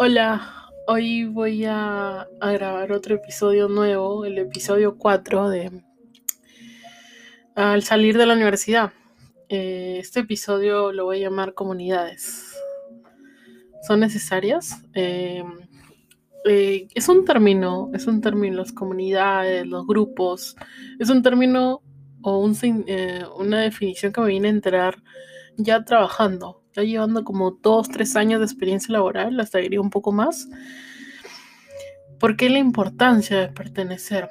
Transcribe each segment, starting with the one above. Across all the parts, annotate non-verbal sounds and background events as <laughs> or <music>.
Hola, hoy voy a, grabar otro episodio nuevo, el episodio 4 de Al salir de la universidad. Eh, este episodio lo voy a llamar comunidades. ¿Son necesarias? Eh, eh, es un término, es un término, las comunidades, los grupos, es un término o un, una definición que me vine a enterar ya trabajando, ya llevando como dos, tres años de experiencia laboral, hasta diría un poco más. ¿Por qué la importancia de pertenecer?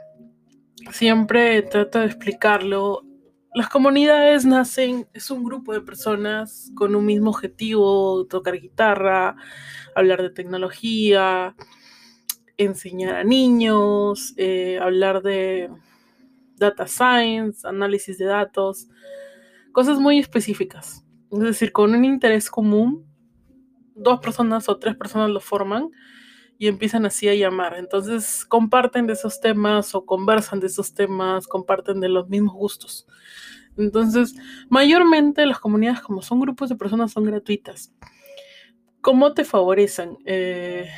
Siempre trato de explicarlo. Las comunidades nacen, es un grupo de personas con un mismo objetivo, tocar guitarra, hablar de tecnología, enseñar a niños, eh, hablar de data science, análisis de datos, cosas muy específicas. Es decir, con un interés común, dos personas o tres personas lo forman y empiezan así a llamar. Entonces comparten de esos temas o conversan de esos temas, comparten de los mismos gustos. Entonces, mayormente las comunidades como son grupos de personas son gratuitas. ¿Cómo te favorecen? Eh,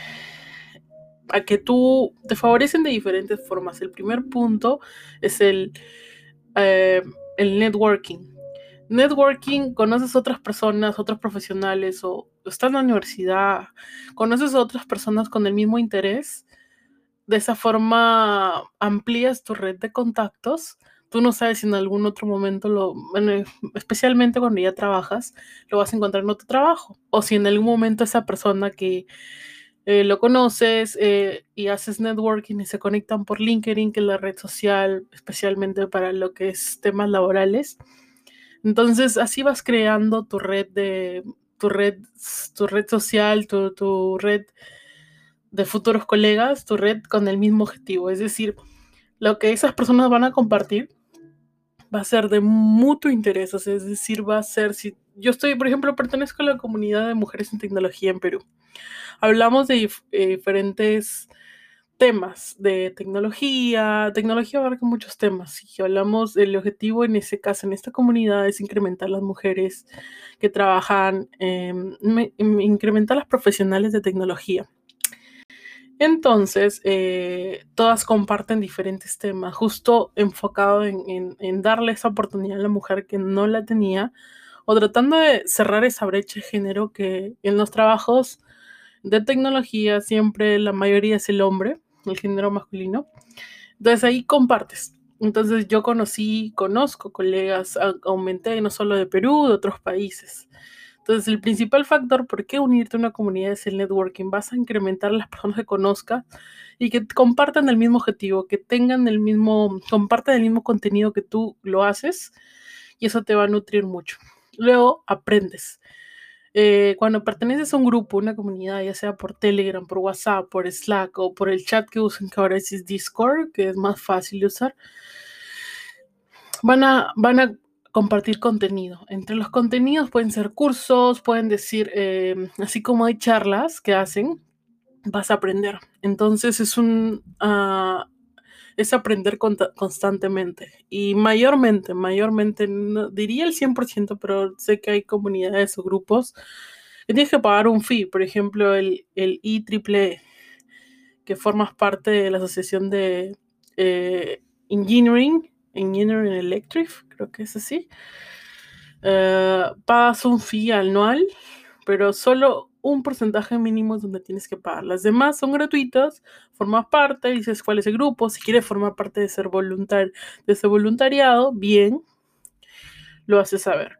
a que tú te favorecen de diferentes formas. El primer punto es el, eh, el networking. Networking, conoces otras personas, otros profesionales o estás en la universidad, conoces a otras personas con el mismo interés. De esa forma amplías tu red de contactos. Tú no sabes si en algún otro momento, lo, especialmente cuando ya trabajas, lo vas a encontrar en otro trabajo. O si en algún momento esa persona que eh, lo conoces eh, y haces networking y se conectan por LinkedIn, que es la red social especialmente para lo que es temas laborales. Entonces así vas creando tu red de tu red, tu red social, tu, tu red de futuros colegas, tu red con el mismo objetivo. Es decir, lo que esas personas van a compartir va a ser de mutuo interés, es decir, va a ser, si yo estoy, por ejemplo, pertenezco a la comunidad de mujeres en tecnología en Perú. Hablamos de eh, diferentes temas de tecnología, tecnología abarca muchos temas y hablamos del objetivo en ese caso, en esta comunidad es incrementar las mujeres que trabajan, eh, incrementar las profesionales de tecnología. Entonces, eh, todas comparten diferentes temas, justo enfocado en, en, en, darle esa oportunidad a la mujer que no la tenía, o tratando de cerrar esa brecha de género que en los trabajos de tecnología siempre la mayoría es el hombre, el género masculino. Entonces ahí compartes. Entonces yo conocí, conozco colegas, aumenté no solo de Perú, de otros países. Entonces, el principal factor por qué unirte a una comunidad es el networking. Vas a incrementar las personas que conozcas y que compartan el mismo objetivo, que tengan el mismo, compartan el mismo contenido que tú lo haces y eso te va a nutrir mucho. Luego aprendes. Eh, cuando perteneces a un grupo, una comunidad, ya sea por Telegram, por WhatsApp, por Slack o por el chat que usan, que ahora es Discord, que es más fácil de usar, van a, van a compartir contenido. Entre los contenidos pueden ser cursos, pueden decir, eh, así como hay charlas que hacen, vas a aprender. Entonces es un... Uh, es aprender constantemente y mayormente, mayormente, diría el 100%, pero sé que hay comunidades o grupos que tienes que pagar un fee, por ejemplo, el, el IEEE, que formas parte de la Asociación de eh, Engineering, Engineering Electric, creo que es así. Uh, pagas un fee anual, pero solo un porcentaje mínimo donde tienes que pagar. Las demás son gratuitas, formas parte, dices cuál es el grupo, si quieres formar parte de ser voluntario, de ese voluntariado, bien, lo haces saber.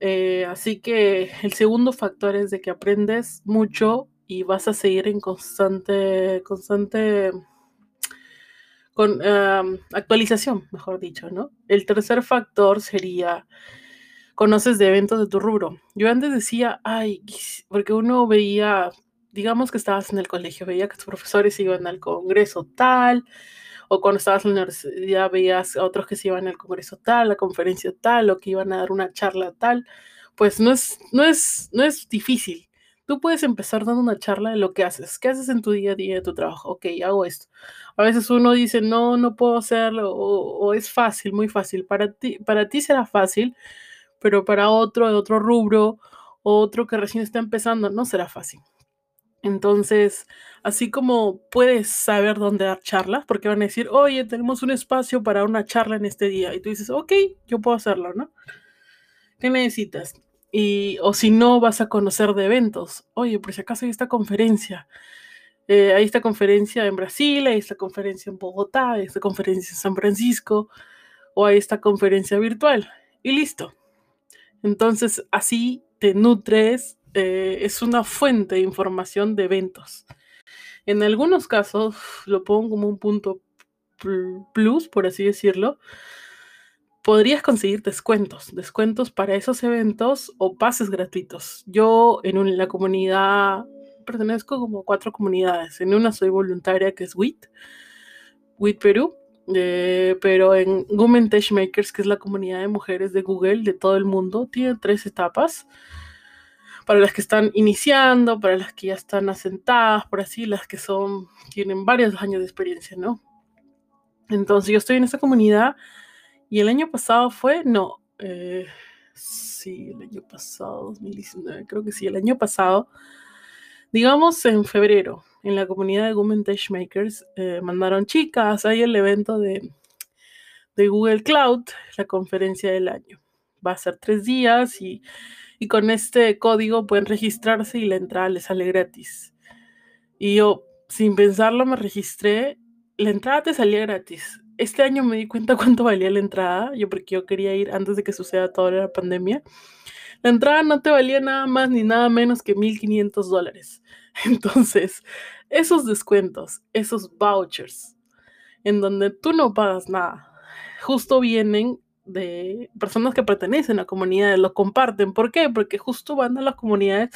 Eh, así que el segundo factor es de que aprendes mucho y vas a seguir en constante, constante con actualización, mejor dicho, ¿no? El tercer factor sería conoces de eventos de tu rubro. Yo antes decía, ay, porque uno veía, digamos que estabas en el colegio, veía que tus profesores iban al congreso tal, o cuando estabas en la universidad veías a otros que se iban al congreso tal, a la conferencia tal, o que iban a dar una charla tal. Pues no es, no es, no es difícil. Tú puedes empezar dando una charla de lo que haces. ¿Qué haces en tu día a día de tu trabajo? Ok, hago esto. A veces uno dice, no, no puedo hacerlo, o, o es fácil, muy fácil. Para ti, para ti será fácil, pero para otro de otro rubro, otro que recién está empezando, no será fácil. Entonces, así como puedes saber dónde dar charlas, porque van a decir, oye, tenemos un espacio para una charla en este día. Y tú dices, ok, yo puedo hacerlo, ¿no? ¿Qué necesitas? Y, o si no, vas a conocer de eventos. Oye, por si acaso hay esta conferencia. Eh, hay esta conferencia en Brasil, hay esta conferencia en Bogotá, hay esta conferencia en San Francisco, o hay esta conferencia virtual. Y listo. Entonces, así te nutres eh, es una fuente de información de eventos. En algunos casos, lo pongo como un punto plus, por así decirlo, podrías conseguir descuentos, descuentos para esos eventos o pases gratuitos. Yo en la comunidad pertenezco como cuatro comunidades. En una soy voluntaria que es WIT, WIT Perú, eh, pero en Women Makers, que es la comunidad de mujeres de Google de todo el mundo, tiene tres etapas para las que están iniciando, para las que ya están asentadas, por así, las que son, tienen varios años de experiencia, ¿no? Entonces yo estoy en esa comunidad y el año pasado fue, no, eh, sí, el año pasado, 2019, creo que sí, el año pasado, digamos en febrero, en la comunidad de Women Makers, eh, mandaron chicas, hay el evento de, de Google Cloud, la conferencia del año. Va a ser tres días y y con este código pueden registrarse y la entrada les sale gratis. Y yo, sin pensarlo, me registré. La entrada te salía gratis. Este año me di cuenta <laughs> cuánto valía la entrada, yo porque yo quería ir antes de que suceda toda la pandemia. La entrada no te valía nada más ni nada menos que 1.500 dólares. <laughs> Entonces, esos descuentos, esos vouchers, en donde tú no pagas nada, justo vienen de personas que pertenecen a comunidades, lo comparten. ¿Por qué? Porque justo van a las comunidades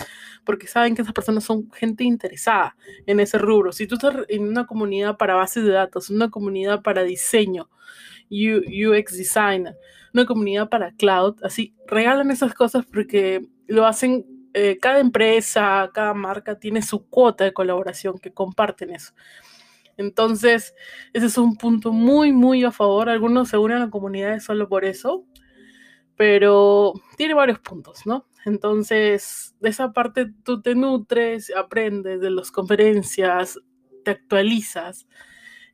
porque saben que esas personas son gente interesada en ese rubro. Si tú estás en una comunidad para bases de datos, una comunidad para diseño, UX design, una comunidad para cloud, así, regalan esas cosas porque lo hacen, eh, cada empresa, cada marca tiene su cuota de colaboración que comparten eso. Entonces, ese es un punto muy, muy a favor. Algunos se unen a comunidades solo por eso, pero tiene varios puntos, ¿no? Entonces, de esa parte tú te nutres, aprendes de las conferencias, te actualizas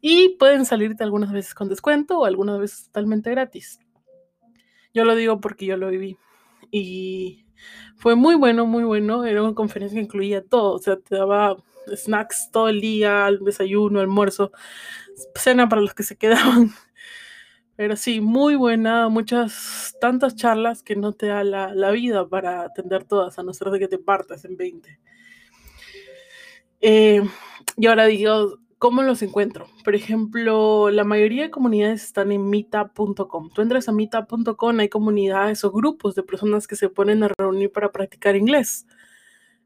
y pueden salirte algunas veces con descuento o algunas veces totalmente gratis. Yo lo digo porque yo lo viví y fue muy bueno, muy bueno. Era una conferencia que incluía todo, o sea, te daba snacks todo el día, desayuno, almuerzo, cena para los que se <laughs> quedaban. Pero sí, muy buena, muchas, tantas charlas que no te da la, vida para atender todas, a no ser de que te partas en 20. Eh, y ahora digo, ¿cómo los encuentro? Por ejemplo, la mayoría de comunidades están en meetup.com. Tú entras a meetup.com, hay comunidades o grupos de personas que se ponen a reunir para practicar inglés.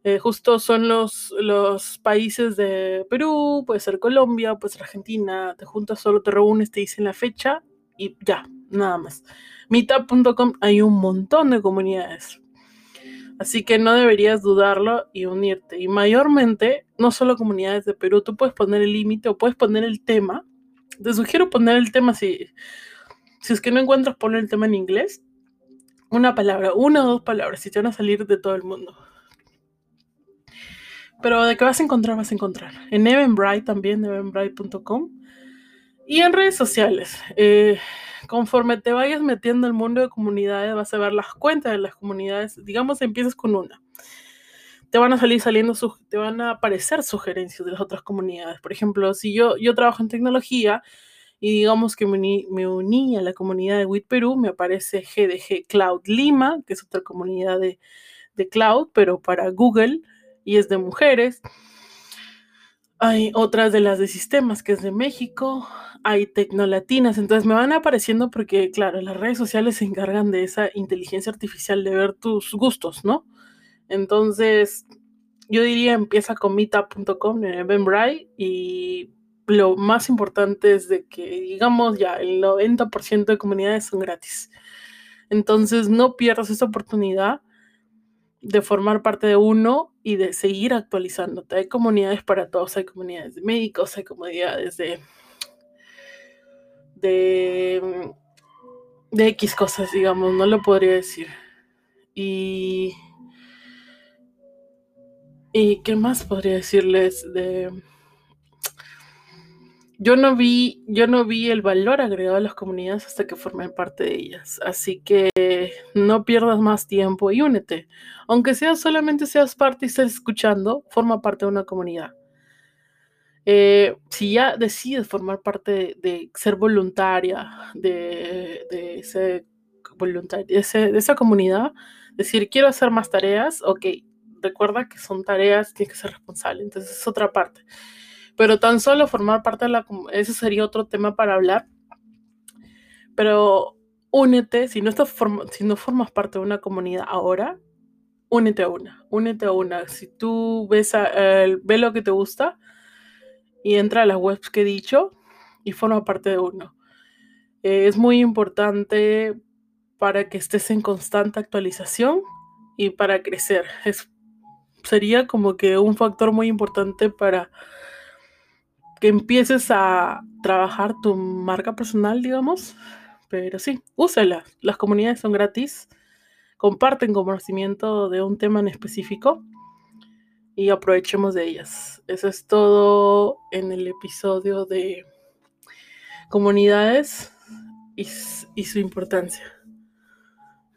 Eh, justo son los, los países de Perú, puede ser Colombia, puede ser Argentina, te juntas, solo te reúnes, te dicen la fecha y ya, nada más. Meetup.com hay un montón de comunidades. Así que no deberías dudarlo y unirte. Y mayormente, no solo comunidades de Perú, tú puedes poner el límite o puedes poner el tema. Te sugiero poner el tema si, si es que no encuentras poner el tema en inglés. Una palabra, una o dos palabras, y te van a salir de todo el mundo. Pero de qué vas a encontrar, vas a encontrar. En Eventbrite también, eventbrite.com. Y en redes sociales. Eh, conforme te vayas metiendo el mundo de comunidades, vas a ver las cuentas de las comunidades. Digamos, empiezas con una. Te van a salir saliendo, te van a aparecer sugerencias de las otras comunidades. Por ejemplo, si yo, yo trabajo en tecnología y digamos que me uní, a la comunidad de WIT Perú, me aparece GDG Cloud Lima, que es otra comunidad de, de cloud, pero para Google y es de mujeres. Hay otras de las de sistemas, que es de México. Hay tecnolatinas. Entonces me van apareciendo porque, claro, las redes sociales se encargan de esa inteligencia artificial de ver tus gustos, ¿no? Entonces, yo diría empieza con meetup.com en Eventbrite y lo más importante es de que, digamos, ya el 90% de comunidades son gratis. Entonces, no pierdas esa oportunidad de formar parte de uno y de seguir actualizándote. Hay comunidades para todos, hay comunidades de médicos, hay comunidades de, de, de X cosas, digamos, no lo podría decir. Y ¿Y qué más podría decirles de yo no vi, yo no vi el valor agregado a las comunidades hasta que formé parte de ellas. Así que no pierdas más tiempo y únete. Aunque seas solamente seas parte y estés escuchando, forma parte de una comunidad. Eh, si ya decides formar parte de, ser voluntaria de, esa comunidad, decir quiero hacer más tareas, ok, recuerda que son tareas, tienes que ser responsable. Entonces es otra parte. Pero tan solo formar parte de la ese sería otro tema para hablar. Pero únete, si no, estás si no formas parte de una comunidad ahora, únete a una, únete a una. Si tú ves, a, lo que te gusta y entra a las webs que he dicho y forma parte de uno. es muy importante para que estés en constante actualización y para crecer. Es, sería como que un factor muy importante para que empieces a trabajar tu marca personal, digamos. Pero sí, úsela. Las comunidades son gratis, comparten conocimiento de un tema en específico y aprovechemos de ellas. Eso es todo en el episodio de comunidades y, y su importancia.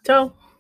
Chao.